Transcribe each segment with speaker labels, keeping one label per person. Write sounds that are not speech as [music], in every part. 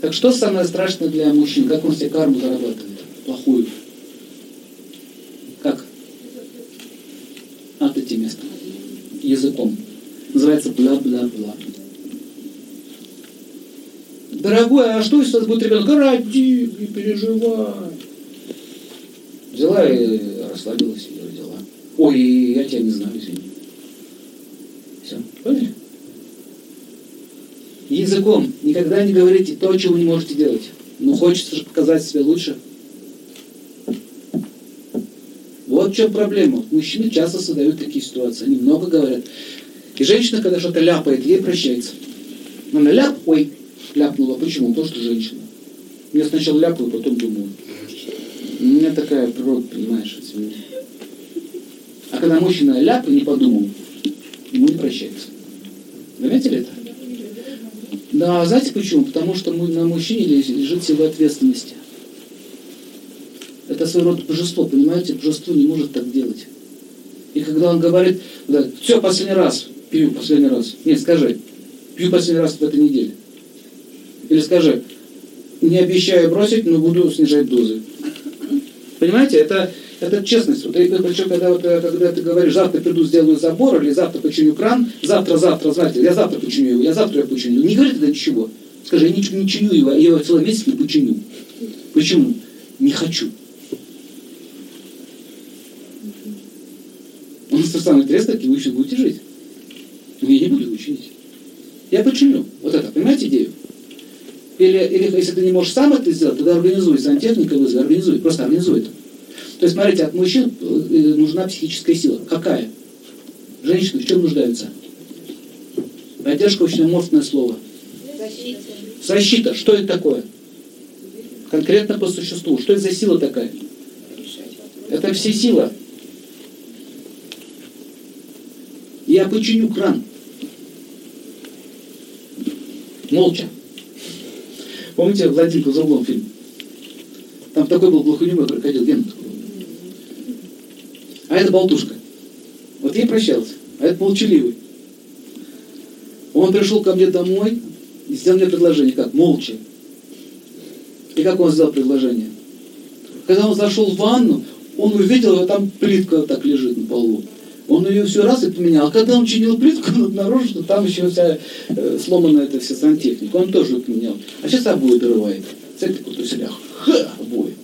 Speaker 1: Так что самое страшное для мужчин? Как он себе карму зарабатывает? Плохую. Как? От эти места. Языком. Называется бла-бла-бла. Дорогой, а что вас будет ребенок? Роди, не переживай. Взяла и расслабилась и родила. Ой, я тебя не знаю, извини. Все, поняли? Языком никогда не говорите то, чего вы не можете делать. Но хочется же показать себя лучше. Вот в чем проблема. Мужчины часто создают такие ситуации. Они много говорят. И женщина, когда что-то ляпает, ей прощается. Она ляп, ой, ляпнула. Почему? Потому что женщина. Я сначала ляпаю, потом думаю. У меня такая природа, понимаешь, извини. А когда мужчина ляп и не подумал, ему не прощается. Заметили это? Да, знаете почему? Потому что на мужчине лежит сила ответственности. Это своего рода божество, понимаете? Божество не может так делать. И когда он говорит, да, все, последний раз, пью последний раз. Нет, скажи, пью последний раз в этой неделе. Или скажи, не обещаю бросить, но буду снижать дозы. Понимаете, это, это честность. Вот, причем, когда, вот, когда ты говоришь, завтра приду, сделаю забор, или завтра починю кран, завтра, завтра, знаете, я завтра починю его, я завтра его починю. Не говори тогда ничего. Скажи, я ничего не чиню его, я его целый месяц не починю. Почему? Не хочу. Он самое интересное, вы еще будете жить. Но я не буду его чинить. Я починю. Вот это, понимаете идею? Или, или если ты не можешь сам это сделать, тогда организуй, сантехника вызови, организуй, просто организуй это. То есть, смотрите, от мужчин э, нужна психическая сила. Какая? Женщины в чем нуждаются? Поддержка очень аморфное слово. Защита. Защита. Что это такое? Конкретно по существу. Что это за сила такая? Это все сила. Я починю кран. Молча. Помните Владимир за углом фильм? Там такой был глухонемой крокодил, Ген А это болтушка. Вот ей прощался. А это молчаливый. Он пришел ко мне домой и сделал мне предложение. Как? Молча. И как он сделал предложение? Когда он зашел в ванну, он увидел, что там плитка так лежит на полу. Он ее все раз и поменял. А когда он чинил плитку, он обнаружил, что там еще вся э, сломана эта вся сантехника. Он тоже поменял. А сейчас обои дорывает. Вот у себя. Ха, обои.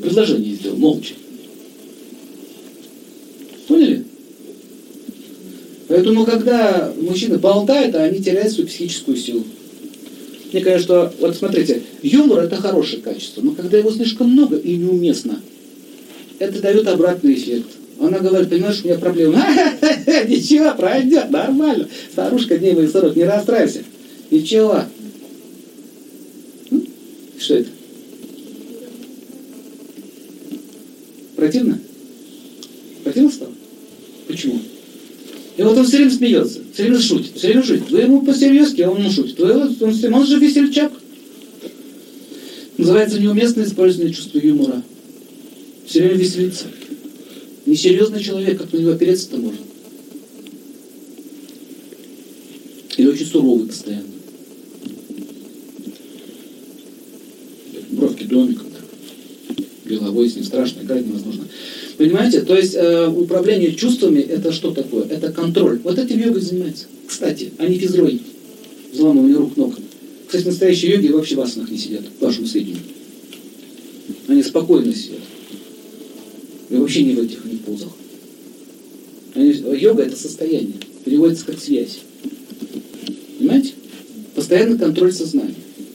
Speaker 1: Предложение сделал, молча. Поэтому, когда мужчины болтают, они теряют свою психическую силу. Мне кажется, что, вот смотрите, юмор это хорошее качество, но когда его слишком много и неуместно, это дает обратный эффект. Она говорит, понимаешь, у меня проблема. [laughs] Ничего, пройдет, нормально. Старушка дневный 40, не расстраивайся. Ничего. Что это? Противно? Противно стало? Почему? И вот он все время смеется, все время шутит, все время шутит. Вы ему посерьезки, а он не шутит. Вы, он, он, он же весельчак. Называется неуместное использование чувства юмора. Все время веселится. Несерьезный человек, как на него опереться-то можно? Или очень суровый постоянно? Бровки домиком. Головой с ним страшно играть невозможно. Понимаете? То есть э, управление чувствами это что такое? Это контроль. Вот этим йогой занимается. Кстати, они физрой. Взламывание рук, ног. Кстати, настоящие йоги вообще в асанах не сидят, к вашему сведению. Они спокойно сидят. И вообще не в этих не позах. Они, йога это состояние. Переводится как связь. Понимаете? Постоянный контроль сознания.